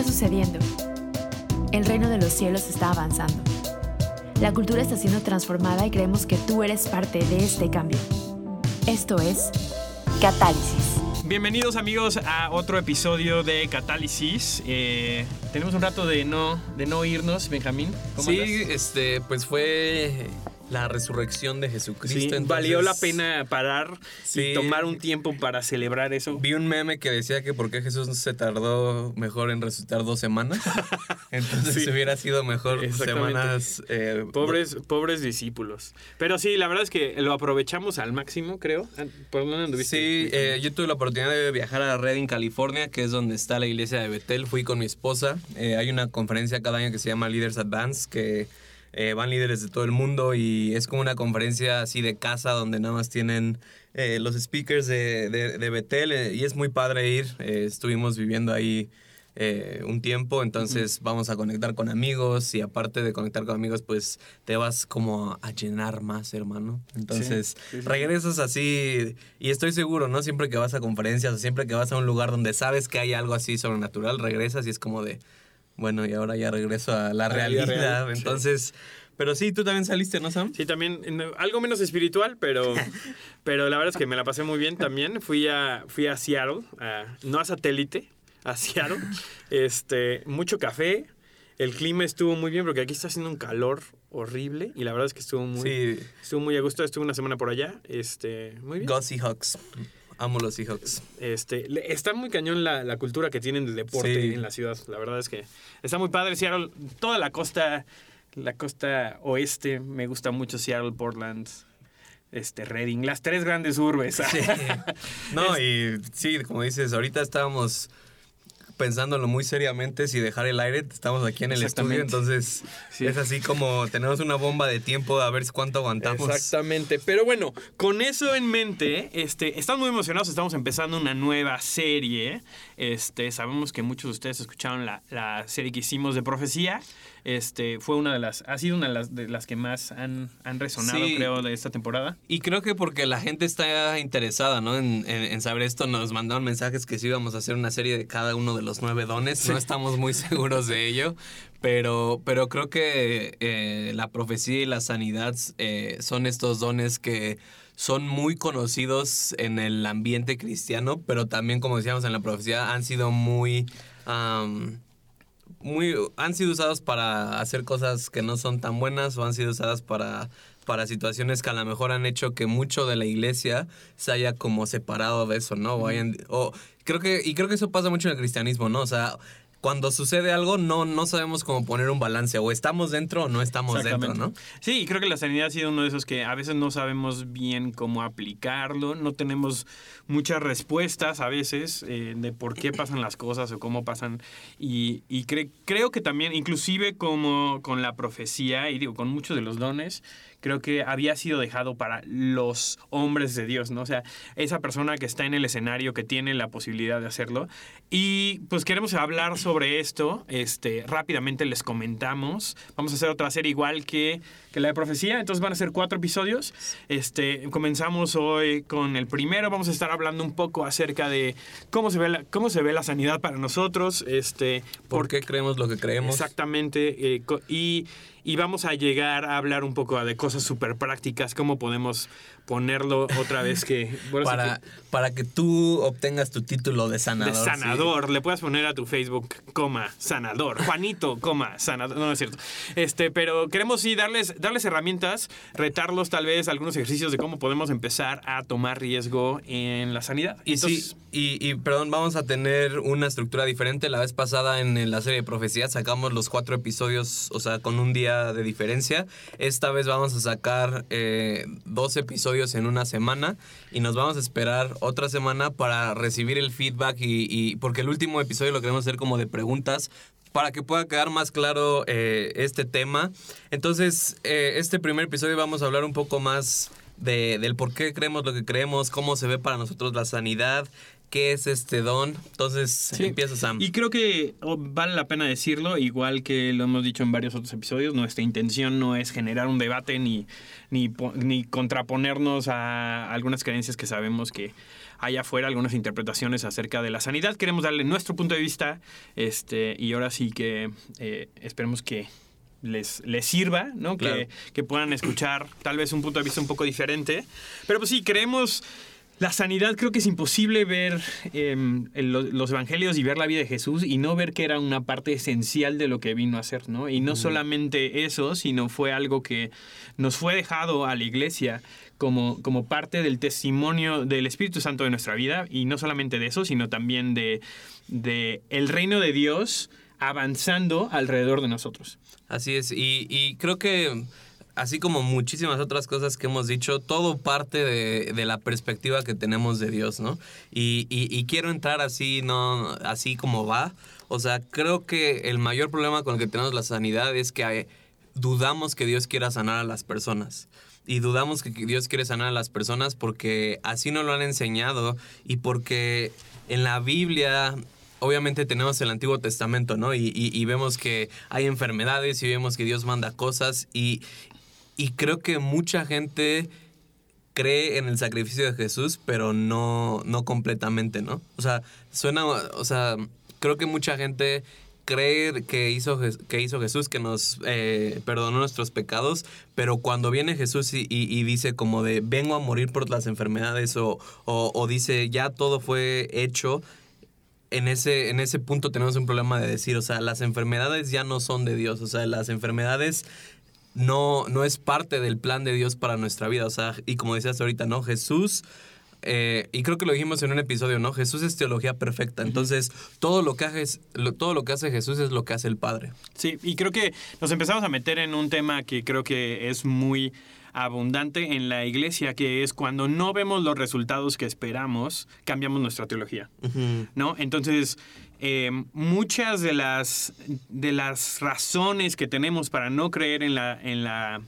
está sucediendo? El reino de los cielos está avanzando. La cultura está siendo transformada y creemos que tú eres parte de este cambio. Esto es Catálisis. Bienvenidos amigos a otro episodio de Catálisis. Eh, tenemos un rato de no, de no irnos, Benjamín. ¿Cómo Sí, andas? este, pues fue la resurrección de Jesucristo. Sí, valió la pena parar Sí. y tomar un tiempo para celebrar eso. Vi un meme que decía que por qué Jesús se tardó mejor en resucitar dos semanas. Entonces Sí. hubiera sido mejor semanas. eh, Pobres, pobres discípulos. Pero sí, la verdad es que lo aprovechamos al máximo, creo. ¿Por dónde anduviste? Sí, eh, yo tuve la oportunidad de viajar a Redding, California, que es donde está la iglesia de Betel. Fui con mi esposa. Eh, hay una conferencia cada año que se llama Leaders Advance, que eh, van líderes de todo el mundo y es como una conferencia así de casa donde nada más tienen eh, los speakers de, de- de Betel eh, y es muy padre ir. Estuvimos viviendo ahí un tiempo, entonces vamos a conectar con amigos y aparte de conectar con amigos, pues te vas como a llenar más, hermano. Entonces sí, sí. regresas así y estoy seguro, ¿no? Siempre que vas a conferencias o siempre que vas a un lugar donde sabes que hay algo así sobrenatural, regresas y es como de, bueno, y ahora ya regreso a la realidad. real, sí. Entonces, pero sí, tú también saliste, ¿no, Sam? Sí, también algo menos espiritual, pero, pero la verdad es que me la pasé muy bien también. Fui a, fui a Seattle, a- no a satélite, a Seattle. Este, mucho café. El clima estuvo muy bien porque aquí está haciendo un calor horrible y la verdad es que estuvo muy, Sí. estuvo muy a gusto. Estuve una semana por allá. Este, muy bien. Go Seahawks. Amo los Seahawks. Este, le- está muy cañón la, la cultura que tienen del deporte Sí. en la ciudad. La verdad es que está muy padre. Seattle, toda la costa, la costa oeste, me gusta mucho Seattle, Portland, este, Reading, las tres grandes urbes. No, y sí, como dices, ahorita estábamos pensándolo muy seriamente si dejar el aire. Estamos aquí en el estudio, entonces Sí. es así como tenemos una bomba de tiempo a ver cuánto aguantamos. Exactamente. Pero bueno, con eso en mente, este, estamos muy emocionados. Estamos empezando una nueva serie. Este, sabemos que muchos de ustedes escucharon la, la serie que hicimos de profecía. Este, fue una de las, ha sido una de las, de las que más han, han resonado, Sí. creo, de esta temporada. Y creo que porque la gente está interesada, ¿no? En, en- en saber esto, nos mandaron mensajes que sí íbamos a hacer una serie de cada uno de los nueve dones. No estamos muy seguros de ello, pero, pero creo que eh, la profecía y la sanidad eh, son estos dones que son muy conocidos en el ambiente cristiano, pero también, como decíamos en la profecía, han sido muy... muy han sido usados para hacer cosas que no son tan buenas o han sido usadas para para situaciones que a lo mejor han hecho que mucho de la iglesia se haya como separado de eso, ¿no? O, hayan- o creo que y creo que eso pasa mucho en el cristianismo, ¿no? O sea, cuando sucede algo no no sabemos cómo poner un balance o estamos dentro o no estamos dentro, ¿no? Sí, creo que la sanidad ha sido uno de esos que a veces no sabemos bien cómo aplicarlo, no tenemos muchas respuestas a veces eh, de por qué pasan las cosas o cómo pasan. Y, y cre- creo que también, inclusive como con la profecía y digo, con muchos de los dones, creo que había sido dejado para los hombres de Dios, ¿no? O sea, esa persona que está en el escenario, que tiene la posibilidad de hacerlo. Y pues queremos hablar sobre esto. Este, rápidamente les comentamos. Vamos a hacer otra serie igual que, que la de profecía. Entonces van a ser cuatro episodios. Este, comenzamos hoy con el primero. Vamos a estar hablando un poco acerca de cómo se ve la, cómo se ve la sanidad para nosotros. Este, ¿Por qué creemos lo que creemos? Exactamente. eh, y, y vamos a llegar a hablar un poco de cosas súper prácticas, cómo podemos ponerlo otra vez que... bueno, sí Para, que- para que tú obtengas tu título de sanador. de sí. sanador. Le puedes poner a tu Facebook, coma, sanador. Juanito, coma, sanador. No, no es cierto. Este, pero queremos sí darles, darles herramientas, retarlos tal vez algunos ejercicios de cómo podemos empezar a tomar riesgo en la sanidad. Y Entonces, sí, y, y, perdón, vamos a tener una estructura diferente. La vez pasada en la serie de profecías sacamos los cuatro episodios, o sea, con un día de diferencia. Esta vez vamos a sacar eh, dos episodios en una semana y nos vamos a esperar otra semana para recibir el feedback y, porque el último episodio lo queremos hacer como de preguntas para que pueda quedar más claro eh, este tema. Entonces, eh, este primer episodio vamos a hablar un poco más de- del por qué creemos lo que creemos, cómo se ve para nosotros la sanidad, qué es este don. Entonces, Sí. empieza Sam. Y creo que oh, vale la pena decirlo, igual que lo hemos dicho en varios otros episodios, nuestra intención no es generar un debate ni, ni, ni contraponernos a algunas creencias que sabemos que hay afuera, algunas interpretaciones acerca de la sanidad. Queremos darle nuestro punto de vista este, y ahora sí que eh, esperemos que les, les sirva, ¿no? Claro. Que, que puedan escuchar tal vez un punto de vista un poco diferente. Pero pues sí, creemos... La sanidad creo que es imposible ver em, los evangelios y ver la vida de Jesús y no ver que era una parte esencial de lo que vino a hacer, ¿no? Y no solamente eso, sino fue algo que nos fue dejado a la iglesia como, como parte del testimonio del Espíritu Santo de nuestra vida y no solamente de eso, sino también de, de el reino de Dios avanzando alrededor de nosotros. Así es, y, y creo que así como muchísimas otras cosas que hemos dicho, todo parte de, la perspectiva que tenemos de Dios, ¿no? Y, quiero entrar así, no, así como va. O sea, creo que el mayor problema con el que tenemos la sanidad es que dudamos que Dios quiera sanar a las personas. Y dudamos que Dios quiere sanar a las personas porque así nos lo han enseñado y porque en la Biblia obviamente tenemos el Antiguo Testamento, ¿no? Y, y- y vemos que hay enfermedades y vemos que Dios manda cosas y, y creo que mucha gente cree en el sacrificio de Jesús, pero no, no completamente, ¿no? O sea, suena, o sea, creo que mucha gente cree que hizo, que hizo Jesús, que nos eh, perdonó nuestros pecados, pero cuando viene Jesús y dice como de vengo a morir por las enfermedades o, o- o dice ya todo fue hecho, en ese, en ese punto tenemos un problema de decir, o sea, las enfermedades ya no son de Dios, o sea, las enfermedades no, no es parte del plan de Dios para nuestra vida, o sea, y como decías ahorita, ¿no? Jesús, eh, y creo que lo dijimos en un episodio, ¿no? Jesús es teología perfecta, entonces todo lo, que hace, lo- todo lo que hace Jesús es lo que hace el Padre. Sí, y creo que nos empezamos a meter en un tema que creo que es muy abundante en la iglesia, que es cuando no vemos los resultados que esperamos, cambiamos nuestra teología. ¿no? Entonces, eh, muchas de las, de las razones que tenemos para no creer en la, en la,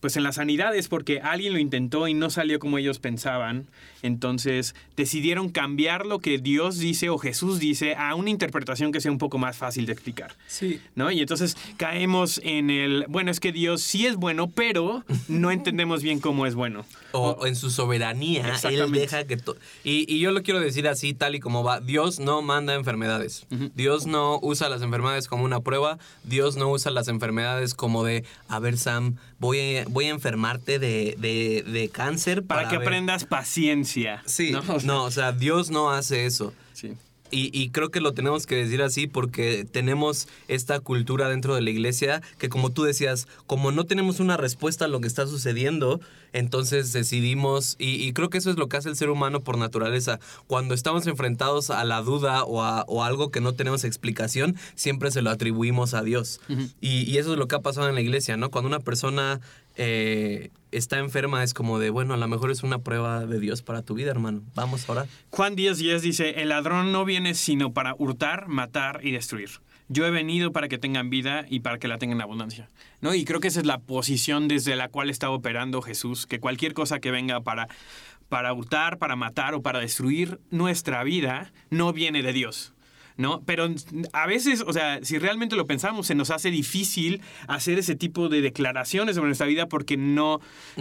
pues en la sanidad es porque alguien lo intentó y no salió como ellos pensaban. Entonces, decidieron cambiar lo que Dios dice o Jesús dice a una interpretación que sea un poco más fácil de explicar. Sí. ¿No? Y entonces caemos en el, bueno, es que Dios sí es bueno, pero no entendemos bien cómo es bueno. O, o en su soberanía, Él deja que... to- Y, y yo lo quiero decir así, tal y como va. Dios no manda enfermedades. Dios no usa las enfermedades como una prueba. Dios no usa las enfermedades como de, a ver, Sam, voy a, voy a enfermarte de, de- de cáncer Para, para, que ver". aprendas paciencia. Sí, ¿no? no, O sea, o sea, Dios no hace eso. sí. Y, y creo que lo tenemos que decir así porque tenemos esta cultura dentro de la iglesia que como tú decías, como no tenemos una respuesta a lo que está sucediendo, entonces decidimos, y, y creo que eso es lo que hace el ser humano por naturaleza, cuando estamos enfrentados a la duda o a, o a algo que no tenemos explicación, siempre se lo atribuimos a Dios. y, y eso es lo que ha pasado en la iglesia, ¿no? Cuando una persona... eh, está enferma es como de, bueno, a lo mejor es una prueba de Dios para tu vida, hermano. Vamos a orar. Juan 10, 10 dice, el ladrón no viene sino para hurtar, matar y destruir. Yo he venido para que tengan vida y para que la tengan en abundancia. ¿No? Y creo que esa es la posición desde la cual está operando Jesús, que cualquier cosa que venga para, para hurtar, para matar o para destruir nuestra vida no viene de Dios. ¿No? Pero a veces, o sea, si realmente lo pensamos, se nos hace difícil hacer ese tipo de declaraciones sobre nuestra vida porque no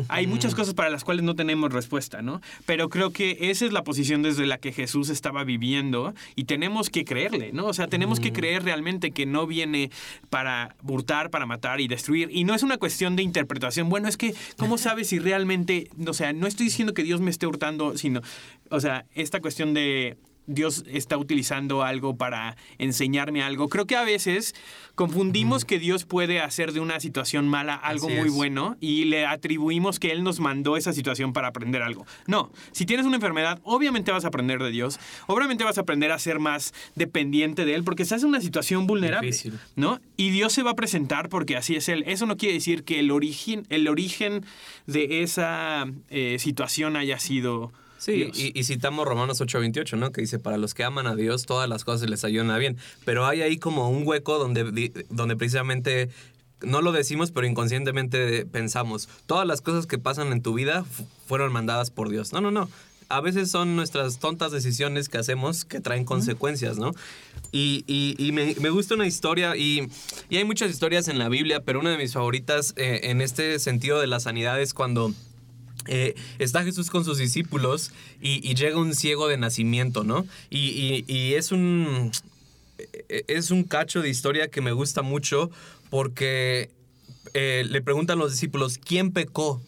hay muchas cosas para las cuales no tenemos respuesta, ¿no? Pero creo que esa es la posición desde la que Jesús estaba viviendo y tenemos que creerle, ¿no? O sea, tenemos que creer realmente que no viene para hurtar, para matar y destruir. Y no es una cuestión de interpretación. Bueno, es que, ¿cómo sabes si realmente, o sea, no estoy diciendo que Dios me esté hurtando, sino, o sea, esta cuestión de Dios está utilizando algo para enseñarme algo. Creo que a veces confundimos que Dios puede hacer de una situación mala algo Así muy es. bueno y le atribuimos que Él nos mandó esa situación para aprender algo. No, si tienes una enfermedad, obviamente vas a aprender de Dios, obviamente vas a aprender a ser más dependiente de Él porque estás en una situación vulnerable, Difícil. ¿no? Y Dios se va a presentar porque así es Él. Eso no quiere decir que el origen, el origen de esa eh, situación haya sido... Sí, y, y citamos Romanos 8:28, ¿no? Que dice, para los que aman a Dios, todas las cosas les ayudan a bien. Pero hay ahí como un hueco donde, donde precisamente, no lo decimos, pero inconscientemente pensamos, todas las cosas que pasan en tu vida fu- fueron mandadas por Dios. No, no, no. a veces son nuestras tontas decisiones que hacemos que traen consecuencias, ¿no? Y, y, me, me, gusta una historia, y, y, hay muchas historias en la Biblia, pero una de mis favoritas eh, en este sentido de la sanidad es cuando... Eh, está Jesús con sus discípulos y, llega un ciego de nacimiento, ¿no? Y, es un. E, es un cacho de historia que me gusta mucho porque eh, le preguntan los discípulos: ¿quién pecó?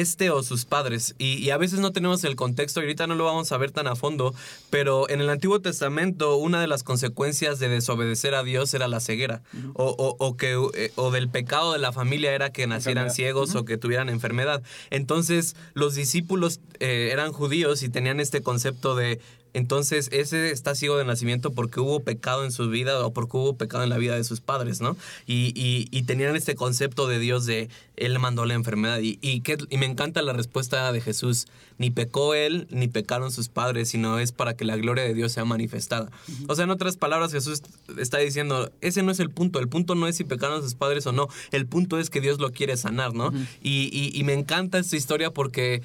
Este o sus padres. Y, a veces no tenemos el contexto y ahorita no lo vamos a ver tan a fondo, pero en el Antiguo Testamento una de las consecuencias de desobedecer a Dios era la ceguera. o, que, eh, o del pecado de la familia era que nacieran ciegos o que tuvieran enfermedad. Entonces los discípulos eh, eran judíos y tenían este concepto de entonces, ese está ciego de nacimiento porque hubo pecado en su vida o porque hubo pecado en la vida de sus padres, ¿no? Y, y, tenían este concepto de Dios de Él mandó la enfermedad. Y, y, y me encanta la respuesta de Jesús. Ni pecó Él, ni pecaron sus padres, sino es para que la gloria de Dios sea manifestada. O sea, en otras palabras, Jesús está diciendo, ese no es el punto. El punto no es si pecaron sus padres o no. El punto es que Dios lo quiere sanar, ¿no? y, y, me encanta esta historia porque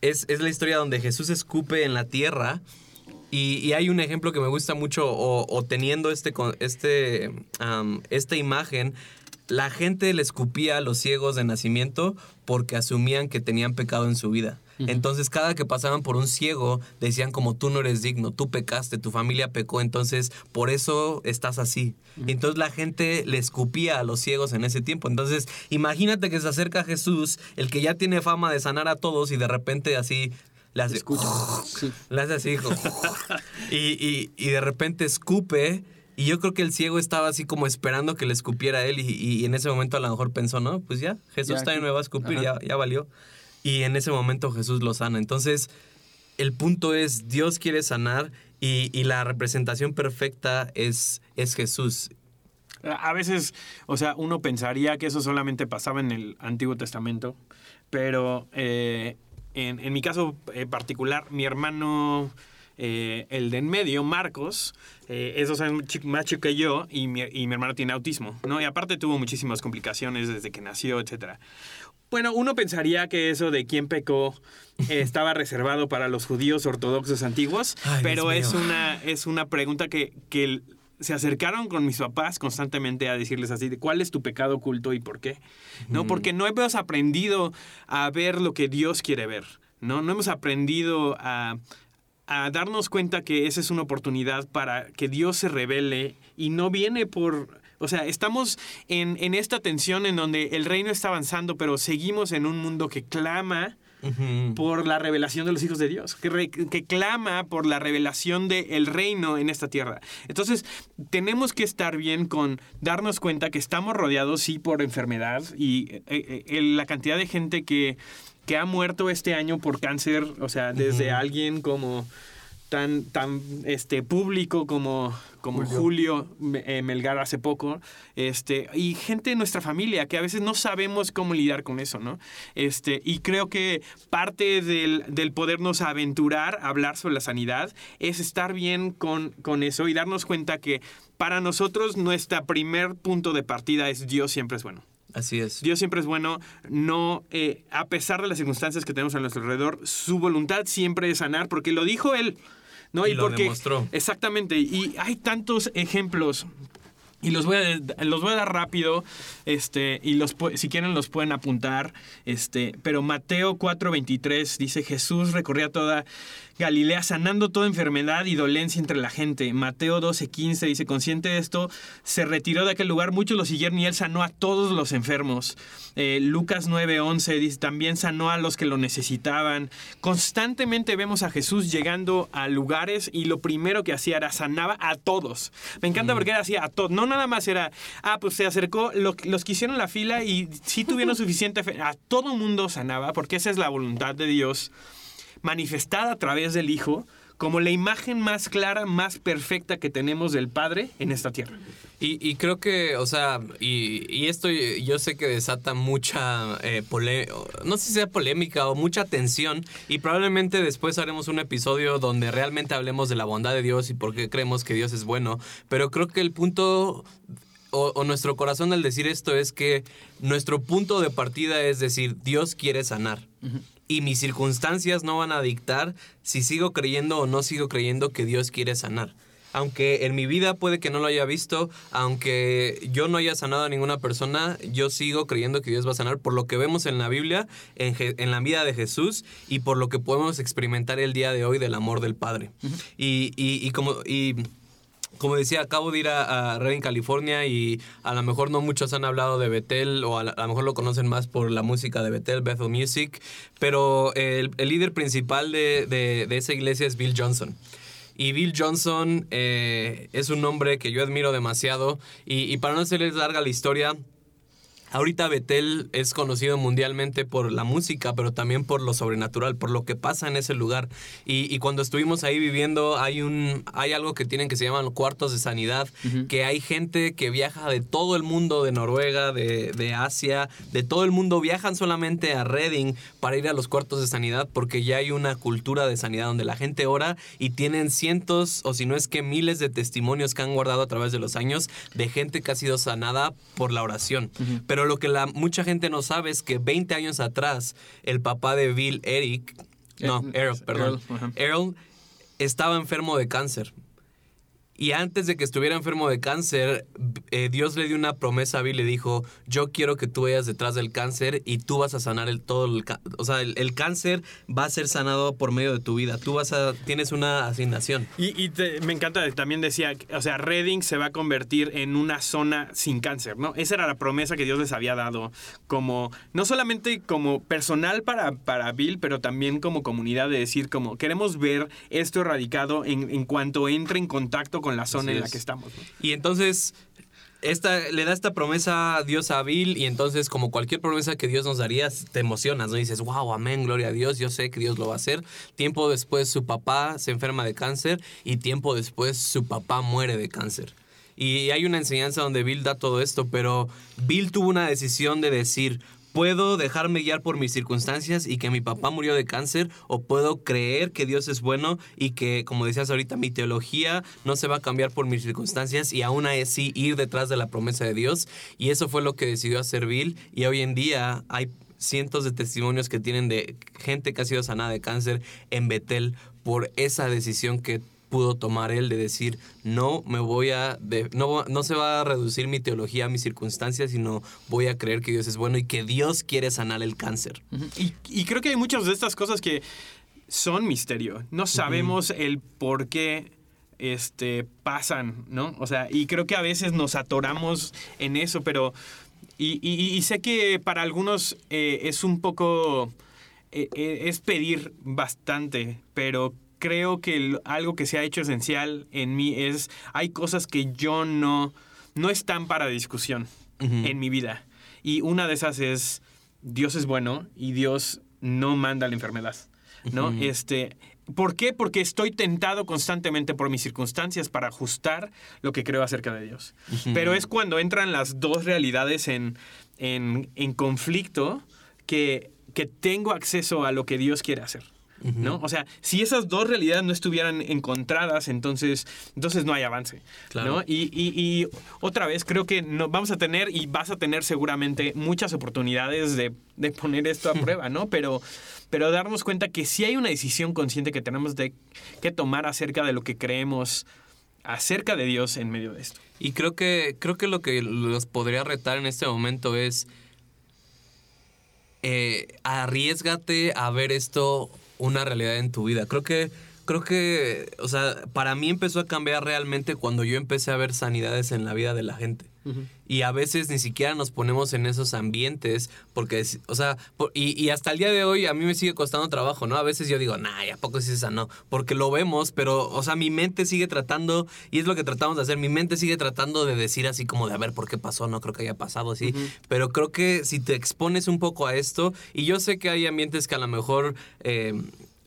es, es la historia donde Jesús escupe en la tierra y, hay un ejemplo que me gusta mucho, o, teniendo este, este, esta imagen, la gente le escupía a los ciegos de nacimiento porque asumían que tenían pecado en su vida. Entonces cada que pasaban por un ciego decían como tú no eres digno, tú pecaste, tu familia pecó, entonces por eso estás así. Entonces la gente le escupía a los ciegos en ese tiempo. Entonces imagínate que se acerca Jesús, el que ya tiene fama de sanar a todos y de repente así le hace, hace así, y, y, de repente escupe. Y yo creo que el ciego estaba así como esperando que le escupiera a él. Y, en ese momento a lo mejor pensó, no, pues ya, Jesús también me va a escupir, ya, ya valió. Y en ese momento Jesús lo sana. Entonces, el punto es, Dios quiere sanar y, y, la representación perfecta es, es Jesús. A veces, o sea, uno pensaría que eso solamente pasaba en el Antiguo Testamento, pero eh, en, mi caso eh, particular, mi hermano, eh, el de en medio, Marcos, eh, es dos años más chico que yo y mi, y mi, hermano tiene autismo, ¿no? Y aparte tuvo muchísimas complicaciones desde que nació, etc. Bueno, uno pensaría que eso de quién pecó estaba reservado para los judíos ortodoxos antiguos, pero es una, es una pregunta que, que se acercaron con mis papás constantemente a decirles así, de cuál es tu pecado oculto y por qué. ¿No? Porque no hemos aprendido a ver lo que Dios quiere ver. No, no hemos aprendido a, a darnos cuenta que esa es una oportunidad para que Dios se revele y no viene por... O sea, estamos en, en esta tensión en donde el reino está avanzando, pero seguimos en un mundo que clama por la revelación de los hijos de Dios, que, clama por la revelación del reino en esta tierra. Entonces, tenemos que estar bien con darnos cuenta que estamos rodeados, sí, por enfermedad y eh, eh, la cantidad de gente que, que ha muerto este año por cáncer, o sea, desde alguien como tan, tan este, público como, como Julio, eh, Melgar hace poco, este, y gente de nuestra familia que a veces no sabemos cómo lidiar con eso, ¿no? Este, y creo que parte del, del podernos aventurar a hablar sobre la sanidad es estar bien con, con eso y darnos cuenta que para nosotros nuestro primer punto de partida es Dios siempre es bueno. Así es. Dios siempre es bueno, no, eh, a pesar de las circunstancias que tenemos a nuestro alrededor, su voluntad siempre es sanar, porque lo dijo Él. ¿No? Y, lo demostró. Exactamente. Y hay tantos ejemplos. Y los voy a, los voy a dar rápido, este, y los, si quieren los pueden apuntar, este, pero Mateo 4:23 dice, Jesús recorría toda Galilea sanando toda enfermedad y dolencia entre la gente. Mateo 12:15 dice, consciente de esto, se retiró de aquel lugar, muchos lo siguieron y él sanó a todos los enfermos. Eh, Lucas 9:11 dice, también sanó a los que lo necesitaban. Constantemente vemos a Jesús llegando a lugares y lo primero que hacía era sanaba a todos. Me encanta mm. porque era así a todos. No nada más era, ah, pues se acercó, los que hicieron la fila y sí tuvieron suficiente fe. A todo mundo sanaba porque esa es la voluntad de Dios manifestada a través del Hijo como la imagen más clara, más perfecta que tenemos del Padre en esta tierra. Y, creo que, o sea, y, esto yo sé que desata mucha, eh, no sé si sea polémica o mucha tensión, y probablemente después haremos un episodio donde realmente hablemos de la bondad de Dios y por qué creemos que Dios es bueno, pero creo que el punto o, nuestro corazón al decir esto es que nuestro punto de partida es decir, Dios quiere sanar. Y mis circunstancias no van a dictar si sigo creyendo o no sigo creyendo que Dios quiere sanar. Aunque en mi vida puede que no lo haya visto, aunque yo no haya sanado a ninguna persona, yo sigo creyendo que Dios va a sanar por lo que vemos en la Biblia, en, en la vida de Jesús y por lo que podemos experimentar el día de hoy del amor del Padre. y, y- y como... Y, como decía, acabo de ir a, a Redding, California y a lo mejor no muchos han hablado de Bethel o a, lo mejor lo conocen más por la música de Bethel, Bethel Music, pero el, líder principal de, de- de esa iglesia es Bill Johnson. Y Bill Johnson eh, es un hombre que yo admiro demasiado y, y para no hacerles larga la historia, Ahorita Betel es conocido mundialmente por la música, pero también por lo sobrenatural, por lo que pasa en ese lugar. Y, y cuando estuvimos ahí viviendo, hay un hay algo que tienen que se llaman cuartos de sanidad, que hay gente que viaja de todo el mundo, de Noruega, de, de Asia, de todo el mundo, viajan solamente a Reading para ir a los cuartos de sanidad, porque ya hay una cultura de sanidad donde la gente ora y tienen cientos, o si no es que miles de testimonios que han guardado a través de los años de gente que ha sido sanada por la oración. Pero lo que la, mucha gente no sabe es que 20 años atrás, el papá de Bill, Eric, no, Eh, Earl, perdón, Earl. Earl estaba enfermo de cáncer. Y antes de que estuviera enfermo de cáncer, eh, Dios le dio una promesa a Bill y le dijo, yo quiero que tú vayas detrás del cáncer y tú vas a sanar el todo el, o sea, el, el cáncer va a ser sanado por medio de tu vida. Tú vas a tienes una asignación. Y, y te- me encanta, también decía, o sea, Reading se va a convertir en una zona sin cáncer, ¿no? Esa era la promesa que Dios les había dado, como, no solamente como personal para, para Bill, pero también como comunidad de decir, como, queremos ver esto erradicado en, en cuanto entre en contacto con la zona Así en la que estamos, ¿no? Y entonces esta, le da esta promesa a Dios a Bill y entonces como cualquier promesa que Dios nos daría, te emocionas, ¿no? Y dices, wow, amén, gloria a Dios, yo sé que Dios lo va a hacer. Tiempo después su papá se enferma de cáncer y tiempo después su papá muere de cáncer. Y hay una enseñanza donde Bill da todo esto, pero Bill tuvo una decisión de decir, puedo dejarme guiar por mis circunstancias y que mi papá murió de cáncer o puedo creer que Dios es bueno y que, como decías ahorita, mi teología no se va a cambiar por mis circunstancias y aún así ir detrás de la promesa de Dios. Y eso fue lo que decidió hacer Bill y hoy en día hay cientos de testimonios que tienen de gente que ha sido sanada de cáncer en Betel por esa decisión que pudo tomar él de decir no me voy a de- no, no se va a reducir mi teología a mis circunstancias sino voy a creer que Dios es bueno y que Dios quiere sanar el cáncer Y, y creo que hay muchas de estas cosas que son misterio. No sabemos el por qué este, pasan, ¿no? O sea, y creo que a veces nos atoramos en eso, pero... Y, y- y sé que para algunos eh, es un poco... eh, eh, es pedir bastante, pero creo que algo que se ha hecho esencial en mí es... Hay cosas que yo no... No están para discusión Ujú. en mi vida. Y una de esas es, Dios es bueno y Dios no manda la enfermedad. ¿No? Este. ¿Por qué? Porque estoy tentado constantemente por mis circunstancias para ajustar lo que creo acerca de Dios. Pero es cuando entran las dos realidades en, en, en conflicto que, que tengo acceso a lo que Dios quiere hacer. ¿No? O sea, si esas dos realidades no estuvieran encontradas, entonces, entonces no hay avance. Claro. ¿no? Y, y- y otra vez, creo que no, vamos a tener y vas a tener seguramente muchas oportunidades de, de poner esto a prueba, ¿no? Pero, pero darnos cuenta que sí hay una decisión consciente que tenemos de, que tomar acerca de lo que creemos acerca de Dios en medio de esto. y creo que creo que lo que los podría retar en este momento es eh, arriesgate a ver esto una realidad en tu vida. Creo que, creo que, o sea, para mí empezó a cambiar realmente cuando yo empecé a ver sanidades en la vida de la gente. Y a veces ni siquiera nos ponemos en esos ambientes porque, es- o sea, por- y, y hasta el día de hoy a mí me sigue costando trabajo, ¿no? A veces yo digo, nah, ¿y ¿a poco sí esa no? Porque lo vemos, pero, o sea, mi mente sigue tratando, y es lo que tratamos de hacer, mi mente sigue tratando de decir así como de, a ver, ¿por qué pasó? No creo que haya pasado así, pero creo que si te expones un poco a esto, y yo sé que hay ambientes que a lo mejor... eh,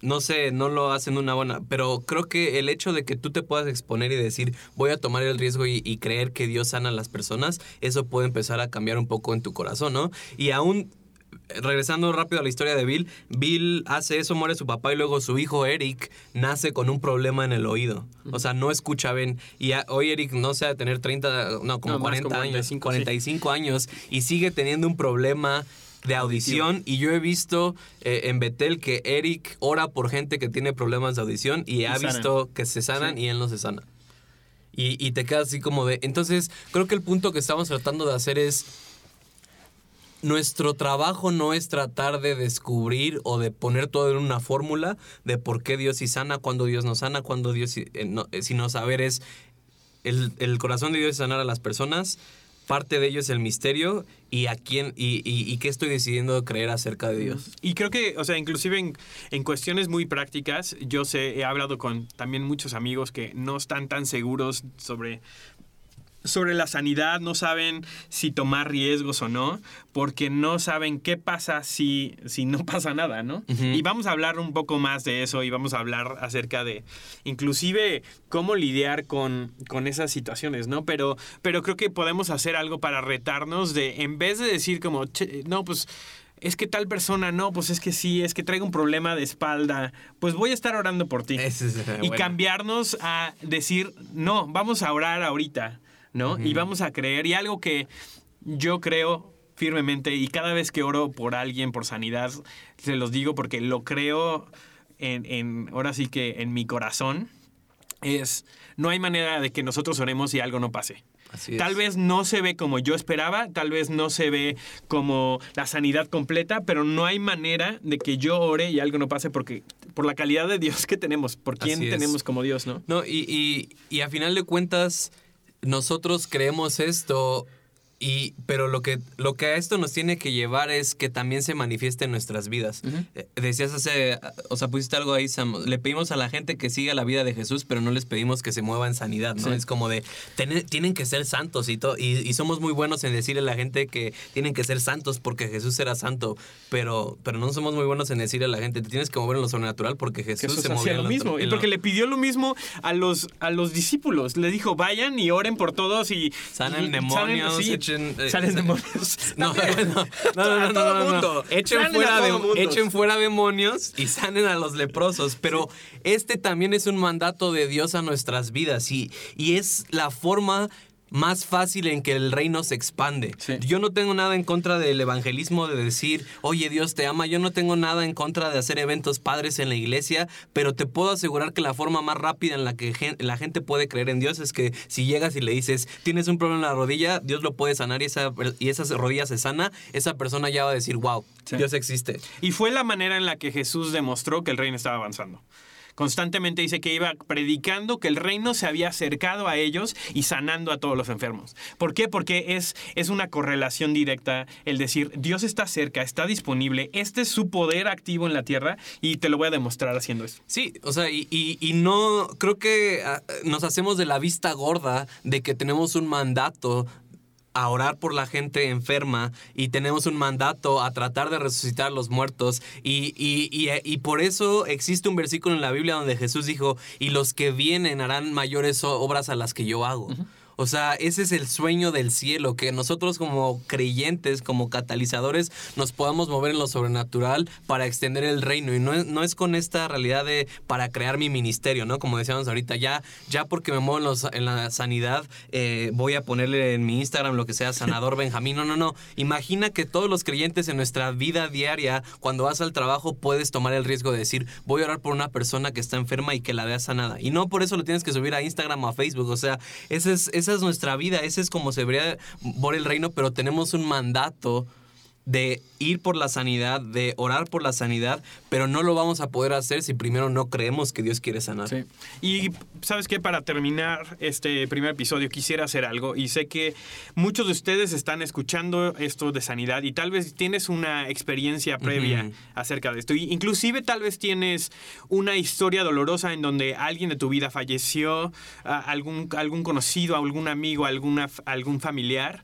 no sé, no lo hacen una buena, pero creo que el hecho de que tú te puedas exponer y decir, voy a tomar el riesgo y, y creer que Dios sana a las personas, eso puede empezar a cambiar un poco en tu corazón, ¿no? Y aún, regresando rápido a la historia de Bill, Bill hace eso, muere su papá y luego su hijo Eric nace con un problema en el oído. O sea, no escucha bien. Y a- hoy Eric no sé, de tener 30, no, como No, más 40 como años, 45, sí. 45 años y sigue teniendo un problema de audición y yo he visto eh, en Betel que Eric ora por gente que tiene problemas de audición y, ha visto que se sanan y él no se sana. Y, y te quedas así como de... Entonces, creo que el punto que estamos tratando de hacer es... Nuestro trabajo no es tratar de descubrir o de poner todo en una fórmula de por qué Dios sí sana, cuándo Dios no sana, cuándo Dios eh, no, eh, sino saber es el, el corazón de Dios es sanar a las personas, parte de ello es el misterio y a quién y, y- y qué estoy decidiendo creer acerca de Dios. Y creo que, o sea, inclusive en, en cuestiones muy prácticas, yo sé, he hablado con también muchos amigos que no están tan seguros sobre, sobre la sanidad, no saben si tomar riesgos o no, porque no saben qué pasa si, si no pasa nada, ¿no? Y vamos a hablar un poco más de eso y vamos a hablar acerca de inclusive cómo lidiar con, con esas situaciones, ¿no? Pero, pero creo que podemos hacer algo para retarnos de, en vez de decir como, "Che, no, pues es que tal persona, no, pues es que sí, es que traigo un problema de espalda, pues voy a estar orando por ti. Es, eh, y bueno. cambiarnos a decir, no, vamos a orar ahorita, ¿no? Y vamos a creer. Y algo que yo creo firmemente, y cada vez que oro por alguien, por sanidad, se los digo porque lo creo en, en ahora sí que en mi corazón, es, no hay manera de que nosotros oremos y algo no pase. Así es. Tal vez no se ve como yo esperaba, tal vez no se ve como la sanidad completa, pero no hay manera de que yo ore y algo no pase porque por la calidad de Dios que tenemos, por quién tenemos como Dios, ¿no? No, y, y, y a final de cuentas, nosotros creemos esto, y, pero lo que, lo que a esto nos tiene que llevar es que también se manifieste en nuestras vidas. Eh, Decías hace, o sea, pusiste algo ahí, Sam, le pedimos a la gente que siga la vida de Jesús, pero no les pedimos que se mueva en sanidad, ¿no? Sí. Es como de, "Ten- tienen que ser santos y, todo y, y somos muy buenos en decirle a la gente que tienen que ser santos porque Jesús era santo, pero, pero no somos muy buenos en decirle a la gente, te tienes que mover en lo sobrenatural porque Jesús, Jesús se movía en lo mismo. Y lo- porque le pidió lo mismo a los, a los discípulos. Le dijo, vayan y oren por todos y... Sanen y- demonios, sí, echen, eh, salen sa- demonios. No, no, no, no, no, no, no. Echen, fuera de- echen fuera demonios y sanen a los leprosos. Pero este también es un mandato de Dios a nuestras vidas y, y es la forma más fácil en que el reino se expande. Sí. Yo no tengo nada en contra del evangelismo de decir, oye, Dios te ama. Yo no tengo nada en contra de hacer eventos padres en la iglesia, pero te puedo asegurar que la forma más rápida en la que gen- la gente puede creer en Dios es que si llegas y le dices, tienes un problema en la rodilla, Dios lo puede sanar y esa, y esa rodilla se sana, esa persona ya va a decir, wow, Sí. Dios existe. Y fue la manera en la que Jesús demostró que el reino estaba avanzando. Constantemente dice que iba predicando que el reino se había acercado a ellos y sanando a todos los enfermos. ¿Por qué? Porque es, es una correlación directa el decir, Dios está cerca, está disponible, este es su poder activo en la tierra y te lo voy a demostrar haciendo eso. Sí, o sea, y, y- no, creo que ah, nos hacemos de la vista gorda de que tenemos un mandato a orar por la gente enferma y tenemos un mandato a tratar de resucitar a los muertos y, y- y- y por eso existe un versículo en la Biblia donde Jesús dijo, y los que vienen harán mayores obras a las que yo hago. O sea, ese es el sueño del cielo, que nosotros como creyentes, como catalizadores, nos podamos mover en lo sobrenatural para extender el reino. Y no es, no es con esta realidad de para crear mi ministerio, ¿no? Como decíamos ahorita, ya, ya porque me muevo en, los- en la sanidad, eh, voy a ponerle en mi Instagram lo que sea, sanador Benjamín. No, no, no. Imagina que todos los creyentes en nuestra vida diaria, cuando vas al trabajo, puedes tomar el riesgo de decir, voy a orar por una persona que está enferma y que la vea sanada. Y no por eso lo tienes que subir a Instagram o a Facebook. O sea, ese es, esa es nuestra vida, ese es como se debería por el reino, pero tenemos un mandato de ir por la sanidad, de orar por la sanidad, pero no lo vamos a poder hacer si primero no creemos que Dios quiere sanar. Y sabes qué, para terminar este primer episodio quisiera hacer algo y sé que muchos de ustedes están escuchando esto de sanidad y tal vez tienes una experiencia previa acerca de esto. Y inclusive tal vez tienes una historia dolorosa en donde alguien de tu vida falleció, algún, algún conocido, algún amigo, alguna, algún familiar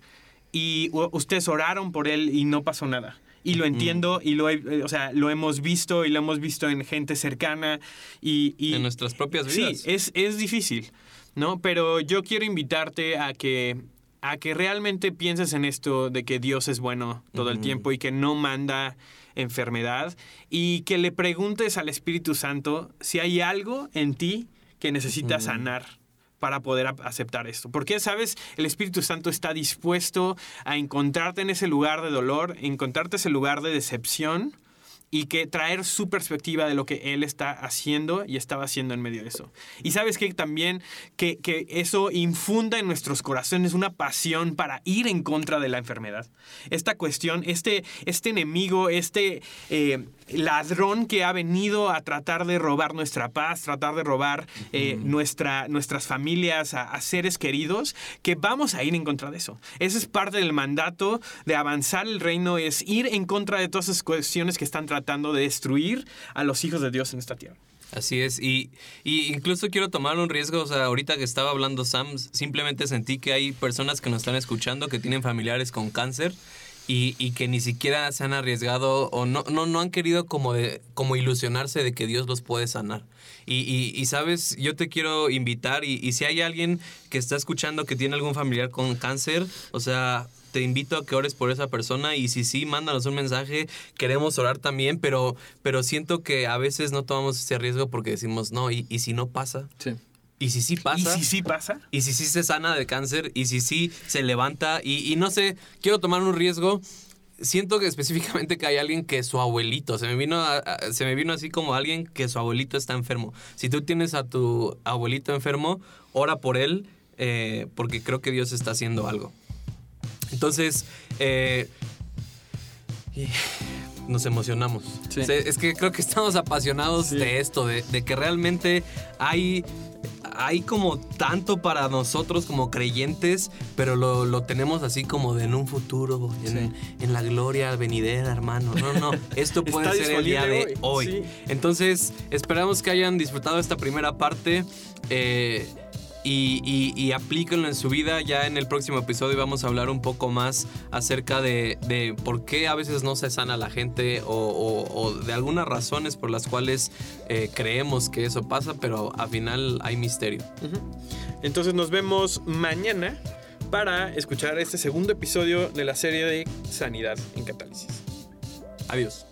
y ustedes oraron por él y no pasó nada. Y lo entiendo y lo, he- eh, o sea, lo hemos visto y lo hemos visto en gente cercana y, y- En nuestras propias vidas. Sí, es, es difícil, ¿no? Pero yo quiero invitarte a que, a que realmente pienses en esto de que Dios es bueno todo el tiempo y que no manda enfermedad y que le preguntes al Espíritu Santo si hay algo en ti que necesita sanar para poder aceptar esto. Porque, ¿sabes? El Espíritu Santo está dispuesto a encontrarte en ese lugar de dolor, encontrarte ese lugar de decepción y que traer su perspectiva de lo que él está haciendo y estaba haciendo en medio de eso. Y sabes que también que, que, eso infunda en nuestros corazones una pasión para ir en contra de la enfermedad. Esta cuestión, este, este enemigo, este eh, ladrón que ha venido a tratar de robar nuestra paz, tratar de robar eh, nuestra, nuestras familias, a, a, seres queridos, que vamos a ir en contra de eso. Ese es parte del mandato de avanzar el reino, es ir en contra de todas esas cuestiones que están tratando tratando de destruir a los hijos de Dios en esta tierra. Así es, y, y, incluso quiero tomar un riesgo, o sea, ahorita que estaba hablando Sam, simplemente sentí que hay personas que nos están escuchando que tienen familiares con cáncer y, y que ni siquiera se han arriesgado o no, no, no han querido como, de, como ilusionarse de que Dios los puede sanar. Y, y, y, sabes, yo te quiero invitar y, si hay alguien que está escuchando que tiene algún familiar con cáncer, o sea, te invito a que ores por esa persona y si sí, mándanos un mensaje, queremos orar también, pero, pero siento que a veces no tomamos ese riesgo porque decimos, no, y, y si no pasa. Sí. Y si sí pasa. ¿Y si sí pasa? Y si sí se sana de cáncer. Y si sí se levanta. Y, y no sé, quiero tomar un riesgo. Siento que específicamente que hay alguien que su abuelito, se me, vino a, a, se me vino así como alguien que su abuelito está enfermo. Si tú tienes a tu abuelito enfermo, ora por él, eh, porque creo que Dios está haciendo algo. Entonces, eh, nos emocionamos. Sí. Es que creo que estamos apasionados sí. de esto, de, de, que realmente hay, hay como tanto para nosotros como creyentes, pero lo, lo tenemos así como de en un futuro, en, sí. en, la gloria venidera, hermano. No, no, esto puede ser el día de hoy. hoy. Entonces, esperamos que hayan disfrutado esta primera parte. Eh, y, y, y, aplíquenlo en su vida. Ya en el próximo episodio vamos a hablar un poco más acerca de, de por qué a veces no se sana la gente o, o, o de algunas razones por las cuales eh, creemos que eso pasa, pero al final hay misterio. Uh -huh. Entonces nos vemos mañana para escuchar este segundo episodio de la serie de Sanidad en Catálisis. Adiós.